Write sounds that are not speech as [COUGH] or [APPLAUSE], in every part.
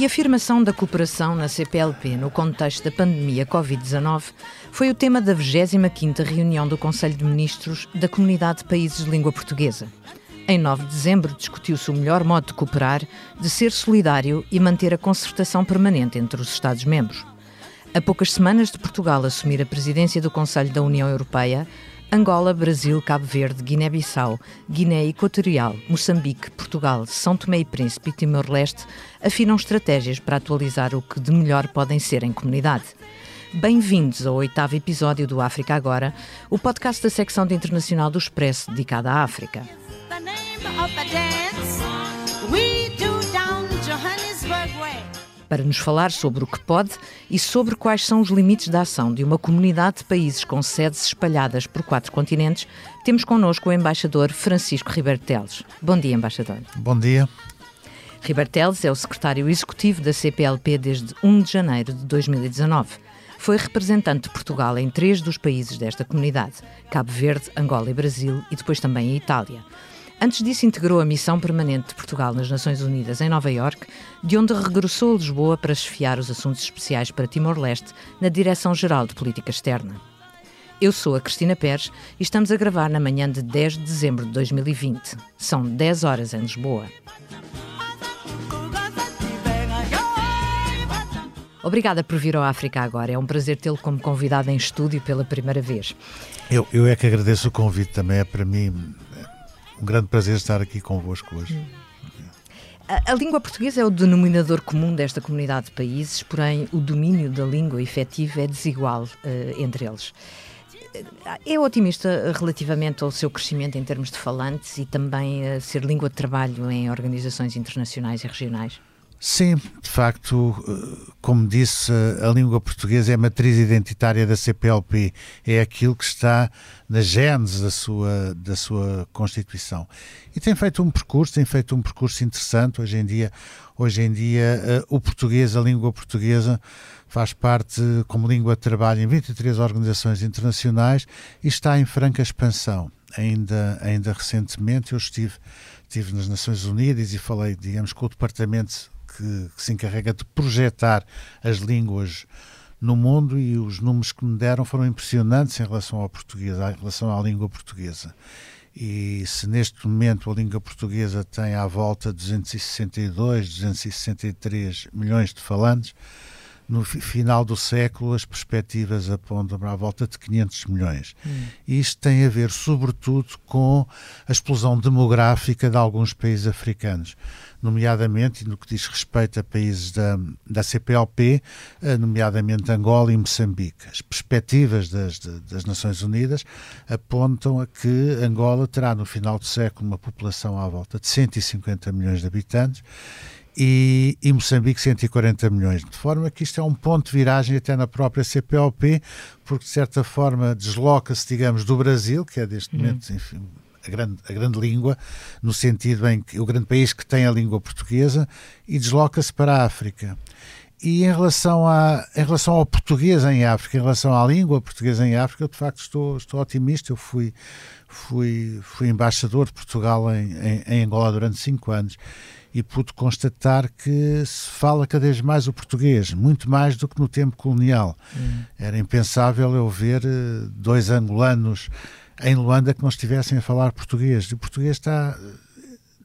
A reafirmação da cooperação na CPLP no contexto da pandemia Covid-19 foi o tema da 25ª reunião do Conselho de Ministros da Comunidade de Países de Língua Portuguesa. Em 9 de dezembro discutiu-se o melhor modo de cooperar, de ser solidário e manter a concertação permanente entre os Estados-membros. A poucas semanas de Portugal assumir a presidência do Conselho da União Europeia, Angola, Brasil, Cabo Verde, Guiné-Bissau, Guiné Equatorial, Moçambique, Portugal, São Tomé e Príncipe e Timor-Leste afinam estratégias para atualizar o que de melhor podem ser em comunidade. Bem-vindos ao oitavo episódio do África Agora, o podcast da secção de internacional do Expresso dedicada à África. Para nos falar sobre o que pode e sobre quais são os limites da ação de uma comunidade de países com sedes espalhadas por quatro continentes, temos connosco o embaixador Francisco Ribeiro Teles. Bom dia, embaixador. Bom dia. Ribeiro Teles é o secretário executivo da CPLP desde 1 de janeiro de 2019. Foi representante de Portugal em três dos países desta comunidade: Cabo Verde, Angola e Brasil, e depois também a Itália. Antes disso, integrou a missão permanente de Portugal nas Nações Unidas em Nova Iorque, de onde regressou a Lisboa para chefiar os assuntos especiais para Timor-Leste na Direção-Geral de Política Externa. Eu sou a Cristina Pérez e estamos a gravar na manhã de 10 de dezembro de 2020. São 10 horas em Lisboa. Obrigada por vir ao África agora. É um prazer tê-lo como convidado em estúdio pela primeira vez. Eu, eu é que agradeço o convite também. É para mim um grande prazer estar aqui convosco hoje. A, a, língua portuguesa é o denominador comum desta comunidade de países, porém o domínio da língua efetiva é desigual uh, entre eles. É otimista relativamente ao seu crescimento em termos de falantes e também a ser língua de trabalho em organizações internacionais e regionais? Sim, de facto, eh, como disse, a língua portuguesa é a matriz identitária da CPLP, é aquilo que está na gênese da sua, da sua Constituição. E tem feito um percurso, tem feito um percurso interessante. Hoje em dia, hoje em dia eh, o português, a língua portuguesa, faz parte como língua de trabalho em 23 organizações internacionais e está em franca expansão. Ainda, ainda recentemente eu estive, estive nas Nações Unidas e falei, digamos, com o Departamento que, que se encarrega de projetar as línguas no mundo e os números que me deram foram impressionantes em relação ao português, em relação à língua portuguesa. E se neste momento a língua portuguesa tem à volta 262, 263 milhões de falantes, no final do século as perspectivas apontam para a volta de 500 milhões. Hum. Isto tem a ver, sobretudo, com a explosão demográfica de alguns países africanos nomeadamente no que diz respeito a países da, da CPLP, eh, nomeadamente Angola e Moçambique. As perspectivas das, das Nações Unidas apontam a que Angola terá no final do século uma população à volta de 150 milhões de habitantes e, e, Moçambique 140 milhões. De forma que isto é um ponto de viragem até na própria CPLP, porque de certa forma desloca-se, digamos, do Brasil, que é deste uhum. momento, enfim, a grande, a grande língua, no sentido em que o grande país que tem a língua portuguesa, e desloca-se para a África. E em relação, a, em relação ao português em África, em relação à língua portuguesa em África, eu de facto estou, estou otimista. Eu fui, fui, fui embaixador de Portugal em, em, em Angola durante cinco anos e pude constatar que se fala cada vez mais o português, muito mais do que no tempo colonial. Hum. Era impensável eu ver eh, dois angolanos em Luanda que não estivessem a falar português. E o português está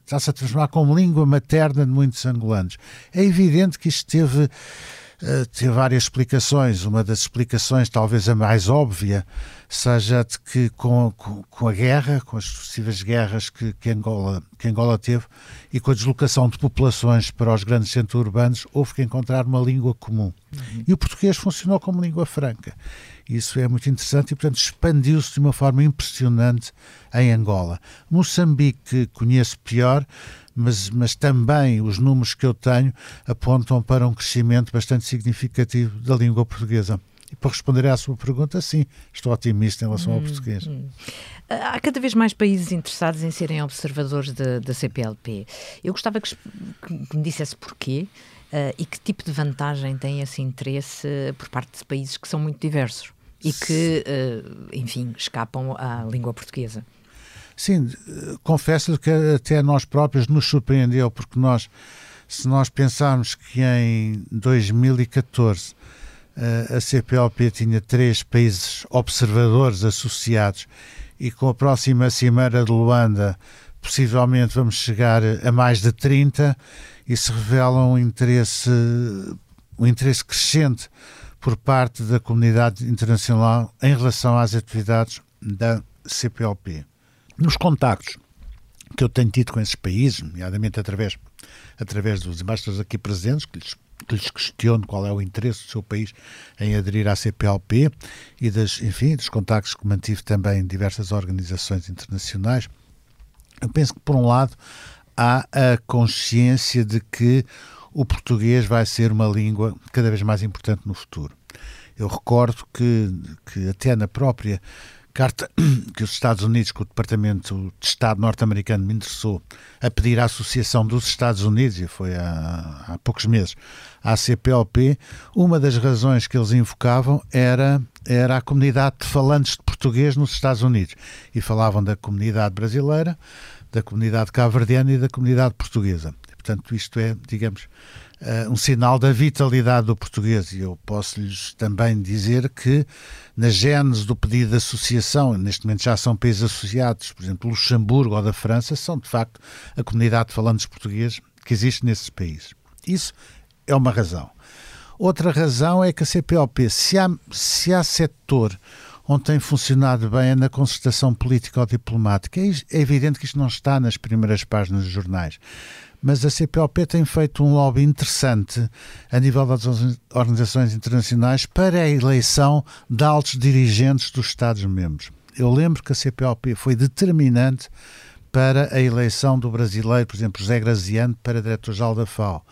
está-se a transformar como língua materna de muitos angolanos. É evidente que isto teve, uh, teve várias explicações. Uma das explicações, talvez a mais óbvia, seja de que com, com, com a guerra, com as sucessivas guerras que, que, Angola, que Angola teve e com a deslocação de populações para os grandes centros urbanos, houve que encontrar uma língua comum. Uhum. E o português funcionou como língua franca. Isso é muito interessante e, portanto, expandiu-se de uma forma impressionante em Angola. Moçambique conheço pior, mas, mas também os números que eu tenho apontam para um crescimento bastante significativo da língua portuguesa. E para responder à sua pergunta, sim, estou otimista em relação hum, ao português. Hum. Há cada vez mais países interessados em serem observadores da CPLP. Eu gostava que, que me dissesse porquê uh, e que tipo de vantagem tem esse interesse por parte de países que são muito diversos e que, uh, enfim, escapam à língua portuguesa. Sim, confesso que até nós próprios nos surpreendeu, porque nós Se nós pensarmos que em 2014 a CPLP tinha três países observadores associados e com a próxima Cimeira de Luanda possivelmente vamos chegar a mais de 30, isso revela um interesse, um interesse crescente por parte da comunidade internacional em relação às atividades da CPLP. Nos contactos que eu tenho tido com esses países, nomeadamente através, através dos embaixadores aqui presentes, que lhes, que lhes questiono qual é o interesse do seu país em aderir à CPLP e das, enfim, dos contactos que mantive também em diversas organizações internacionais, eu penso que, por um lado, há a consciência de que o português vai ser uma língua cada vez mais importante no futuro. Eu recordo que, que até na própria carta [CLEARS THROAT] que os Estados Unidos, que o Departamento de Estado norte-americano me interessou a pedir à Associação dos Estados Unidos, e foi há, há poucos meses, à CPLP, uma das razões que eles invocavam era, era a comunidade de falantes de português nos Estados Unidos. E falavam da comunidade brasileira, da comunidade cabo-verdiana e da comunidade portuguesa. Portanto, isto é, digamos, uh, um sinal da vitalidade do português. E eu posso-lhes também dizer que, na gênese do pedido de associação, neste momento já são países associados, por exemplo, Luxemburgo ou da França, são de facto a comunidade de falantes portugueses que existe nesses países. Isso é uma razão. Outra razão é que a CPLP, se há, se há setor onde tem funcionado bem é na concertação política ou diplomática. É, é evidente que isto não está nas primeiras páginas dos jornais mas a CPLP tem feito um lobby interessante a nível das organizações internacionais para a eleição de altos dirigentes dos Estados-membros. Eu lembro que a CPLP foi determinante para a eleição do brasileiro, por exemplo, José Graziano, para diretor-geral da FAO,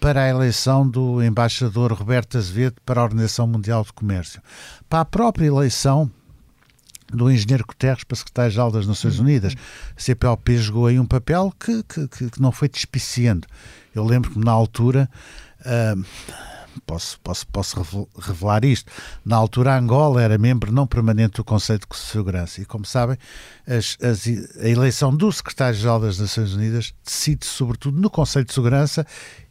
para a eleição do embaixador Roberto Azevedo para a Organização Mundial de Comércio, para a própria eleição do engenheiro Guterres para secretário-geral das Nações Unidas. A CPLP jogou aí um papel que, que, que não foi despiciando. Eu lembro que na altura, uh, posso, posso, posso revelar isto, na altura Angola era membro não permanente do Conselho de Segurança e, como sabem, as, as, a eleição do secretário-geral das Nações Unidas decide sobretudo no Conselho de Segurança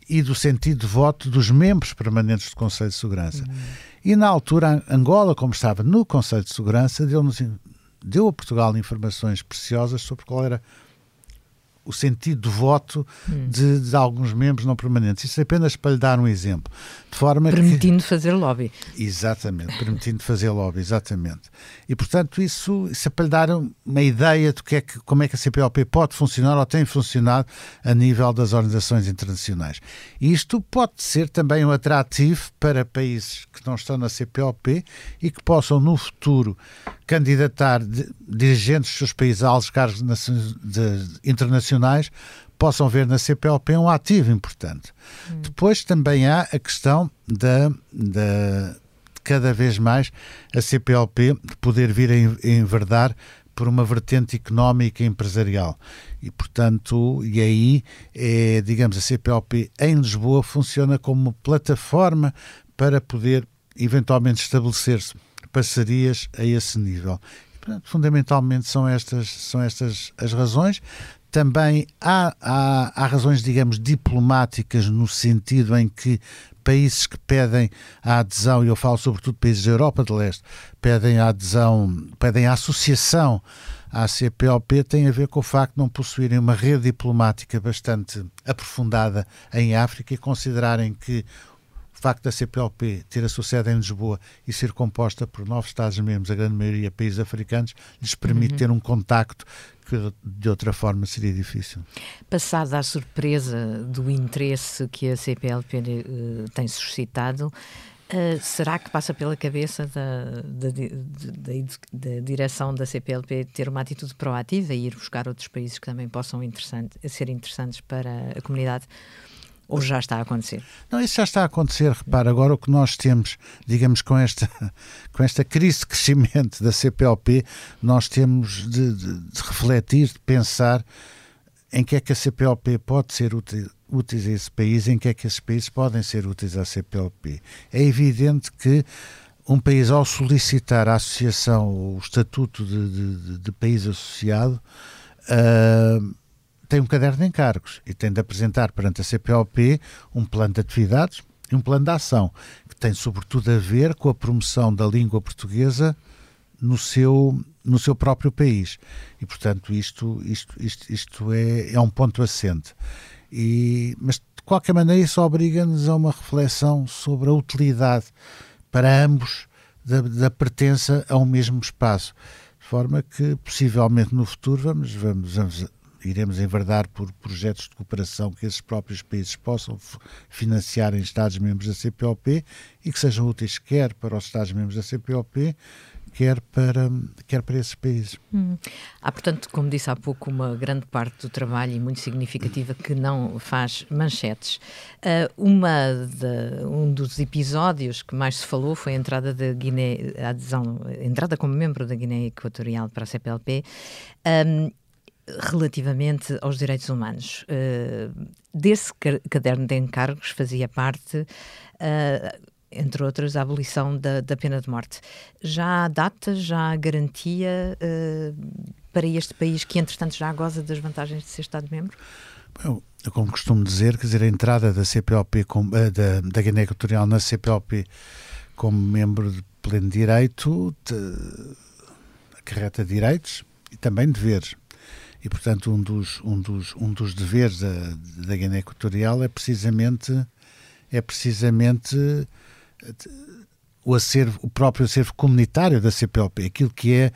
e do sentido de voto dos membros permanentes do Conselho de Segurança. Uhum. E na altura, Angola, como estava no Conselho de Segurança, deu, deu a Portugal informações preciosas sobre qual era o sentido de voto hum. de, de, alguns membros não permanentes. Isso é apenas para lhe dar um exemplo. De forma permitindo que... fazer lobby. Exatamente, permitindo fazer lobby, exatamente. E, portanto, isso, isso é para lhe dar uma ideia de que é que, como é que a CPLP pode funcionar ou tem funcionado a nível das organizações internacionais. E isto pode ser também um atrativo para países que não estão na CPLP e que possam, no futuro, candidatar dirigentes dos seus países a altos cargos internacionais possam ver na CPLP um ativo importante. Hum. Depois também há a questão da, da cada vez mais a CPLP poder vir a enverdar por uma vertente económica e empresarial. E, portanto, e aí, é, digamos, a CPLP em Lisboa funciona como plataforma para poder eventualmente estabelecer-se parcerias a esse nível. portanto, fundamentalmente são estas, são estas as razões. Também há, há, há razões, digamos, diplomáticas, no sentido em que países que pedem a adesão, e eu falo sobretudo países da Europa de Leste, pedem a adesão, pedem a associação à CPLP, tem a ver com o facto de não possuírem uma rede diplomática bastante aprofundada em África e considerarem que facto da CPLP ter a sua sede em Lisboa e ser composta por nove Estados-membros, a grande maioria países africanos, lhes permite uhum. ter um contacto que de outra forma seria difícil. Passada a surpresa do interesse que a CPLP uh, eh, tem suscitado, Uh, será que passa pela cabeça da, da, da, da, direção da CPLP ter uma atitude proativa e ir buscar outros países que também possam interessante, ser interessantes para a comunidade? Ou já está a acontecer? Não, isso já está a acontecer. Repara, agora o que nós temos, digamos, com esta, com esta crise de crescimento da CPLP, nós temos de, de, de refletir, de pensar em que é que a CPLP pode ser útil, útil a esse país, em que é que esses países podem ser úteis à CPLP. É evidente que um país, ao solicitar a associação, o estatuto de, de, de país associado, uh, tem um caderno de encargos e tem de apresentar perante a CPLP um plano de atividades e um plano de ação, que tem sobretudo a ver com a promoção da língua portuguesa no seu, no seu próprio país. E, portanto, isto, isto, isto, isto é, é um ponto assente. E, mas, de qualquer maneira, isso obriga-nos a uma reflexão sobre a utilidade para ambos da, da pertença a um mesmo espaço. De forma que, possivelmente, no futuro, vamos, vamos, vamos iremos enverdar por projetos de cooperação que esses próprios países possam financiar em Estados-membros da CPLP e que sejam úteis quer para os Estados-membros da CPLP, quer para, quer para esses países. Hum. Há, portanto, como disse há pouco, uma grande parte do trabalho e muito significativa que não faz manchetes. Uh, uma de, um dos episódios que mais se falou foi a entrada da Guiné, a adesão, a entrada como membro da Guiné Equatorial para a CPLP. Um, relativamente aos direitos humanos. Uh, desse caderno de encargos fazia parte, uh, entre outras, a abolição da, da, pena de morte. Já há data, já há garantia uh, para este país que, entretanto, já goza das vantagens de ser Estado-membro? Como costumo dizer, quer dizer, a entrada da CPLP, com, da, da Guiné Equatorial na CPLP como membro de pleno direito de, acarreta direitos e também deveres e, portanto, um dos, um dos, um dos deveres da, da Guiné Equatorial é precisamente, é precisamente o, acervo, o próprio acervo comunitário da CPLP, aquilo que é,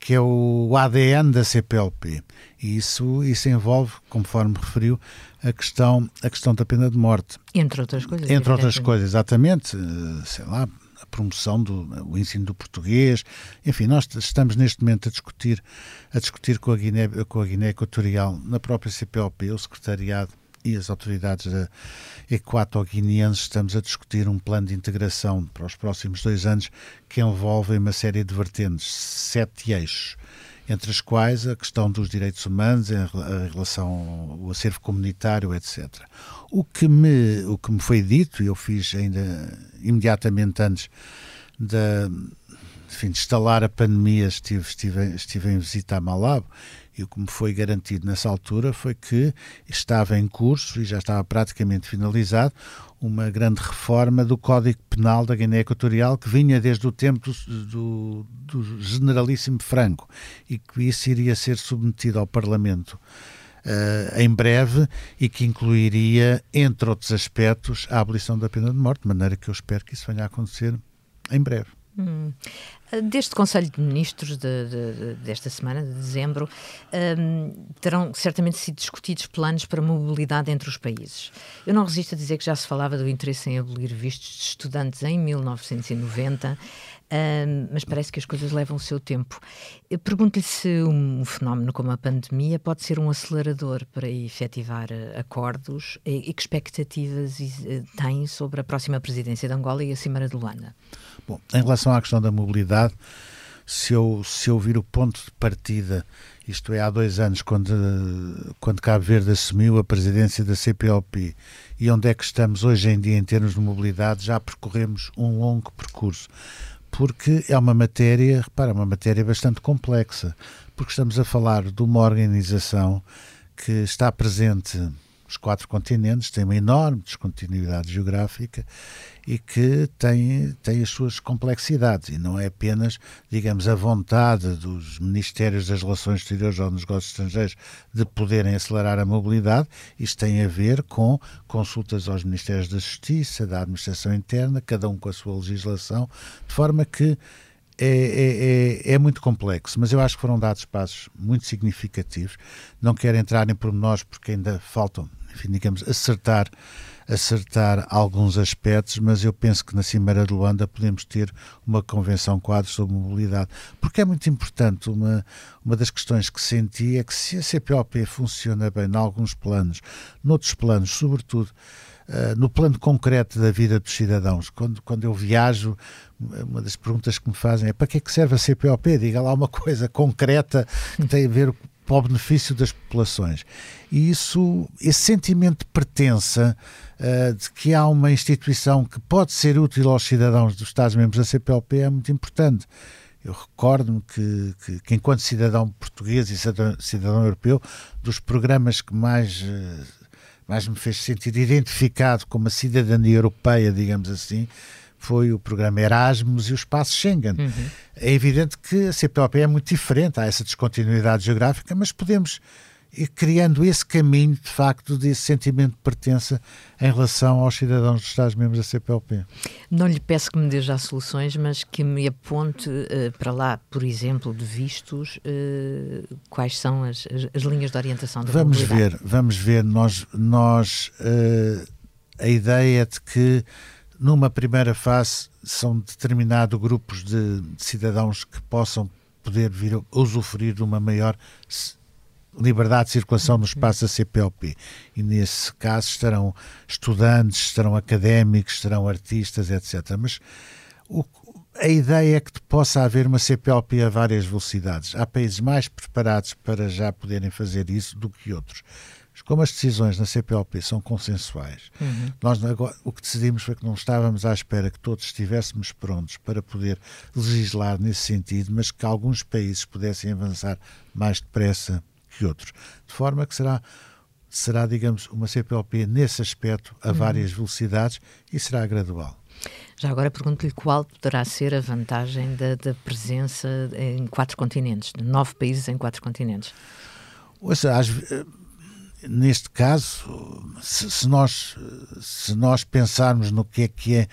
que é o ADN da CPLP. E isso, isso envolve, conforme referiu, a questão, a questão da pena de morte. Entre outras coisas. Entre outras coisas, exatamente. Sei lá, promoção do o ensino do português. Enfim, nós estamos neste momento a discutir, a discutir com a Guiné, com a Guiné Equatorial, na própria CPLP, o secretariado e as autoridades equato-guineenses estamos a discutir um plano de integração para os próximos dois anos que envolve uma série de vertentes, sete eixos entre as quais a questão dos direitos humanos em relação ao acervo comunitário, etc. O que me, o que me foi dito, e eu fiz ainda imediatamente antes enfim, de instalar a pandemia, estive, estive, estive em visita a Malabo, e o que me foi garantido nessa altura foi que estava em curso e já estava praticamente finalizado uma grande reforma do Código Penal da Guiné Equatorial que vinha desde o tempo do, do, generalíssimo Franco e que isso iria ser submetido ao Parlamento Uh, em breve e que incluiria, entre outros aspectos, a abolição da pena de morte, de maneira que eu espero que isso venha a acontecer em breve. Hum. Deste Conselho de Ministros de, de, de, desta semana, de dezembro, um, terão certamente sido discutidos planos para mobilidade entre os países. Eu não resisto a dizer que já se falava do interesse em abolir vistos de estudantes em 1990 mas parece que as coisas levam o seu tempo. Pergunto-lhe se um fenómeno como a pandemia pode ser um acelerador para efetivar eh, acordos e, e que expectativas eh, tem sobre a próxima presidência de Angola e a Cimeira de Luanda? Bom, em relação à questão da mobilidade, se eu, se eu vir o ponto de partida, isto é, há dois anos, quando, quando Cabo Verde assumiu a presidência da CPLP, e onde é que estamos hoje em dia em termos de mobilidade, já percorremos um longo percurso. Porque é uma matéria, repara, é uma matéria bastante complexa, porque estamos a falar de uma organização que está presente nos quatro continentes, tem uma enorme descontinuidade geográfica e que tem, tem as suas complexidades. E não é apenas, digamos, a vontade dos Ministérios das Relações Exteriores ou dos Negócios Estrangeiros de poderem acelerar a mobilidade, isto tem a ver com consultas aos Ministérios da Justiça, da Administração Interna, cada um com a sua legislação, de forma que é, é, é, é, muito complexo, mas eu acho que foram dados passos muito significativos. Não quero entrar em pormenores porque ainda faltam, enfim, digamos, acertar acertar alguns aspectos, mas eu penso que na Cimeira de Luanda podemos ter uma convenção quadro sobre mobilidade, porque é muito importante. Uma, uma das questões que senti é que se a CPOP funciona bem em alguns planos, noutros planos, sobretudo uh, no plano concreto da vida dos cidadãos, quando, quando eu viajo, uma das perguntas que me fazem é para que é que serve a CPOP? Diga lá uma [LAUGHS] coisa concreta que tem a ver para o benefício das populações. E isso, esse sentimento de pertença, uh, de que há uma instituição que pode ser útil aos cidadãos dos Estados-membros da CPLP é muito importante. Eu recordo-me que, que, que, enquanto cidadão português e cidadão, cidadão europeu, dos programas que mais, eh, mais me fez sentir identificado com uma cidadania europeia, digamos assim, foi o programa Erasmus e o espaço Schengen. Uhum. É evidente que a CPLP é muito diferente, há essa descontinuidade geográfica, mas podemos ir criando esse caminho, de facto, desse sentimento de pertença em relação aos cidadãos dos Estados-membros da CPLP. Não lhe peço que me dê já soluções, mas que me aponte uh, para lá, por exemplo, de vistos, uh, quais são as, as, as, linhas de orientação da Vamos ver, vamos ver. Nós, nós uh, a ideia de que numa primeira fase, são determinados grupos de, de cidadãos que possam poder vir a usufruir de uma maior liberdade de circulação no espaço da CPLP. E nesse caso estarão estudantes, estarão académicos, estarão artistas, etc. Mas o, a ideia é que possa haver uma CPLP a várias velocidades. Há países mais preparados para já poderem fazer isso do que outros como as decisões na CPLP são consensuais, uhum. nós agora, o que decidimos foi que não estávamos à espera que todos estivéssemos prontos para poder legislar nesse sentido, mas que alguns países pudessem avançar mais depressa que outros. De forma que será, será digamos, uma CPLP nesse aspecto a uhum. várias velocidades e será gradual. Já agora pergunto-lhe qual poderá ser a vantagem da, da presença em quatro continentes, de nove países em quatro continentes. Ouça, às, neste caso, se, se, nós, se nós pensarmos no que é que é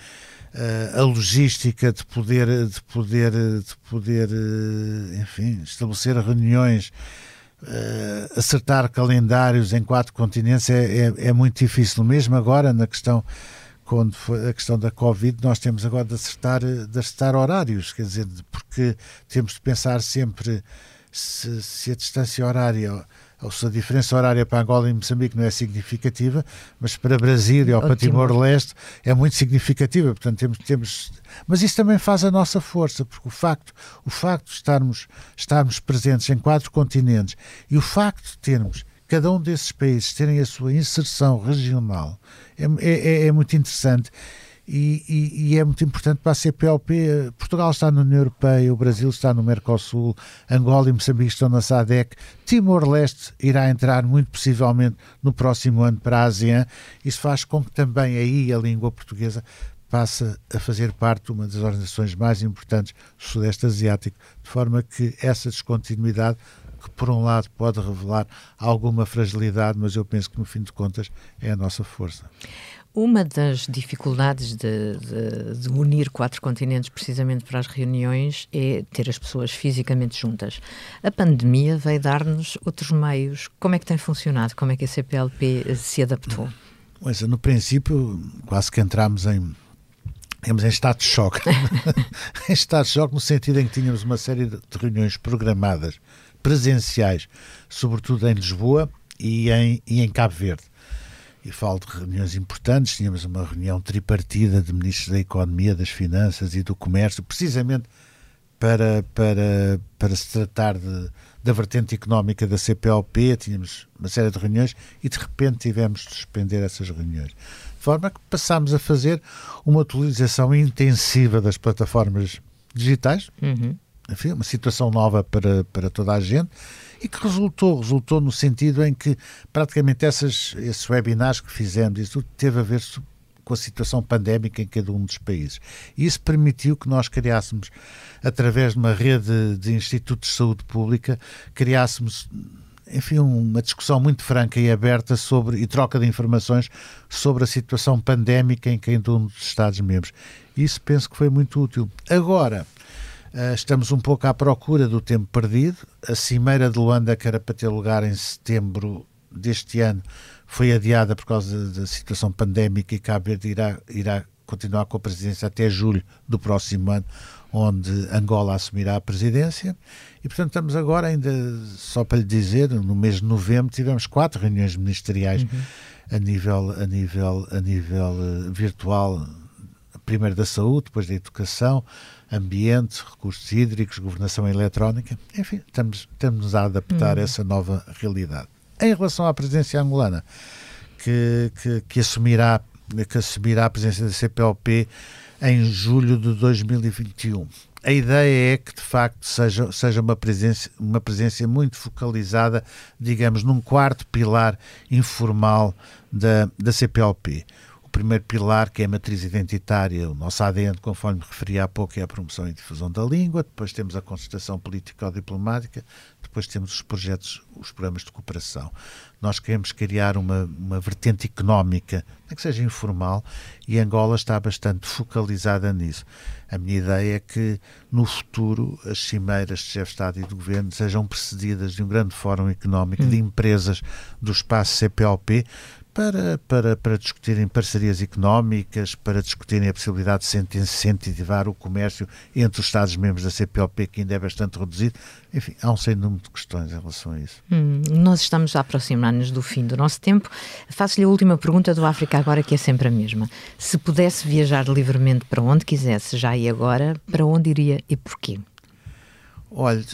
uh, a logística de poder, de poder, de poder uh, enfim, estabelecer reuniões, uh, acertar calendários em quatro continentes é, é, é, muito difícil. Mesmo agora, na questão, quando a questão da Covid, nós temos agora de acertar, de acertar horários, quer dizer, porque temos de pensar sempre se, se a distância horária ou a diferença horária para Angola e Moçambique não é significativa, mas para Brasil e ao para Timor-Leste é muito significativa. Portanto, temos, temos, mas isso também faz a nossa força, porque o facto, o facto de estarmos, estarmos presentes em quatro continentes e o facto de termos cada um desses países terem a sua inserção regional é, é, é muito interessante e, e, e, é muito importante para a CPLP. Portugal está na União Europeia, o Brasil está no Mercosul, Angola e Moçambique estão na SADEC, Timor-Leste irá entrar muito possivelmente no próximo ano para a ASEAN. Isso faz com que também aí a língua portuguesa passe a fazer parte de uma das organizações mais importantes do Sudeste Asiático, de forma que essa descontinuidade que por um lado pode revelar alguma fragilidade, mas eu penso que no fim de contas é a nossa força. Uma das dificuldades de, de, de, unir quatro continentes precisamente para as reuniões é ter as pessoas fisicamente juntas. A pandemia veio dar-nos outros meios. Como é que tem funcionado? Como é que a CPLP se adaptou? Pois, no princípio, quase que entramos em, temos em estado de choque. [LAUGHS] [LAUGHS] em estado de choque no sentido em que tínhamos uma série de reuniões programadas, presenciais, sobretudo em Lisboa e em, e em Cabo Verde e falo de reuniões importantes. Tínhamos uma reunião tripartida de ministros da Economia, das Finanças e do Comércio, precisamente para, para, para se tratar de, da vertente económica da CPLP. Tínhamos uma série de reuniões e de repente tivemos de suspender essas reuniões. De forma que passámos a fazer uma utilização intensiva das plataformas digitais. Uhum. Enfim, uma situação nova para, para toda a gente e que resultou, resultou no sentido em que praticamente essas, esses webinars que fizemos, isso tudo teve a ver com a situação pandémica em cada um dos países. E isso permitiu que nós criássemos, através de uma rede de institutos de saúde pública, criássemos enfim, uma discussão muito franca e aberta sobre e troca de informações sobre a situação pandémica em cada um dos Estados-membros. Isso penso que foi muito útil. Agora, estamos um pouco à procura do tempo perdido. A Cimeira de Luanda, que era para ter lugar em setembro deste ano, foi adiada por causa da situação pandémica e Cabo Verde irá, irá continuar com a presidência até julho do próximo ano, onde Angola assumirá a presidência. E, portanto, estamos agora ainda, só para lhe dizer, no mês de novembro tivemos quatro reuniões ministeriais uhum. a nível, a nível, a nível uh, virtual, primeiro da saúde, depois da educação, ambiente, recursos hídricos, governação eletrónica, enfim, estamos, estamos a adaptar hum. essa nova realidade. Em relação à presidência angolana, que, que, que, assumirá, que assumirá a presidência da CPLP em julho de 2021. a ideia é que de facto seja, seja uma, presença, uma presença muito focalizada, digamos, num quarto pilar informal da, da CPLP. O primeiro pilar, que é a matriz identitária, o nosso ADN, conforme me referi há pouco, é a promoção e difusão da língua, depois temos a concertação político-diplomática, depois temos os projetos, os programas de cooperação. Nós queremos criar uma, uma vertente económica, nem que seja informal, e Angola está bastante focalizada nisso. A minha ideia é que, no futuro, as cimeiras de chefe de Estado e de Governo sejam precedidas de um grande fórum económico hum. de empresas do espaço CPLP, para, para, para discutirem parcerias económicas, para discutirem a possibilidade de incentivar o comércio entre os Estados-membros da CPLP, que ainda é bastante reduzido. Enfim, há um sem número de questões em relação a isso. Hum, nós estamos a aproximar-nos do fim do nosso tempo. Faço-lhe a última pergunta do África Agora, que é sempre a mesma. Se pudesse viajar livremente para onde quisesse, já e agora, para onde iria e porquê? Olha,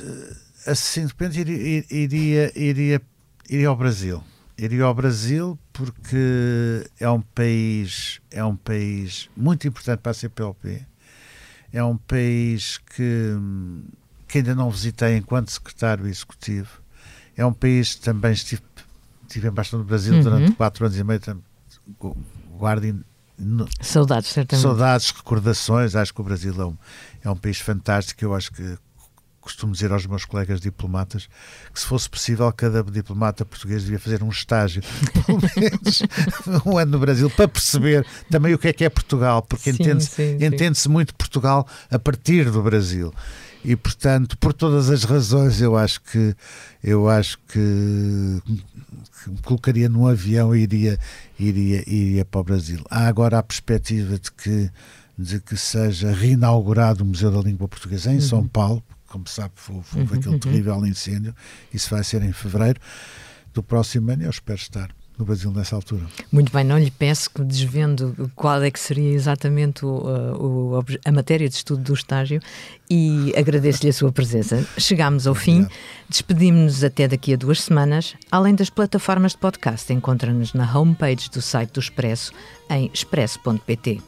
assim, de repente iria, iria, iria, iria ao Brasil iria ao Brasil porque é um país é um país muito importante para a CPLP é um país que, que ainda não visitei enquanto secretário executivo. É um país que também estive, estive bastante no Brasil uhum. durante quatro anos e meio guardo saudades certamente. saudades, recordações. Acho que o Brasil é um, é um país fantástico. Eu acho que costumo dizer aos meus colegas diplomatas que, se fosse possível, cada diplomata português devia fazer um estágio, [LAUGHS] pelo menos um ano no Brasil, para perceber também o que é que é Portugal, porque entende-se entende muito Portugal a partir do Brasil. E, portanto, por todas as razões, eu acho que eu acho que, que me colocaria num avião e iria, iria, iria para o Brasil. Há agora a perspectiva de que de que seja reinaugurado o Museu da Língua Portuguesa em uhum. São Paulo, como sabe, foi, foi uhum, aquele uhum. terrível incêndio. Isso vai ser em fevereiro do próximo ano eu espero estar no Brasil nessa altura. Muito bem, não lhe peço que desvendo qual é que seria exatamente o, o, a matéria de estudo do estágio e agradeço-lhe a sua presença. Chegámos ao fim, despedimos-nos até daqui a duas semanas. Além das plataformas de podcast, encontra-nos na homepage do site do Expresso em expresso.pt.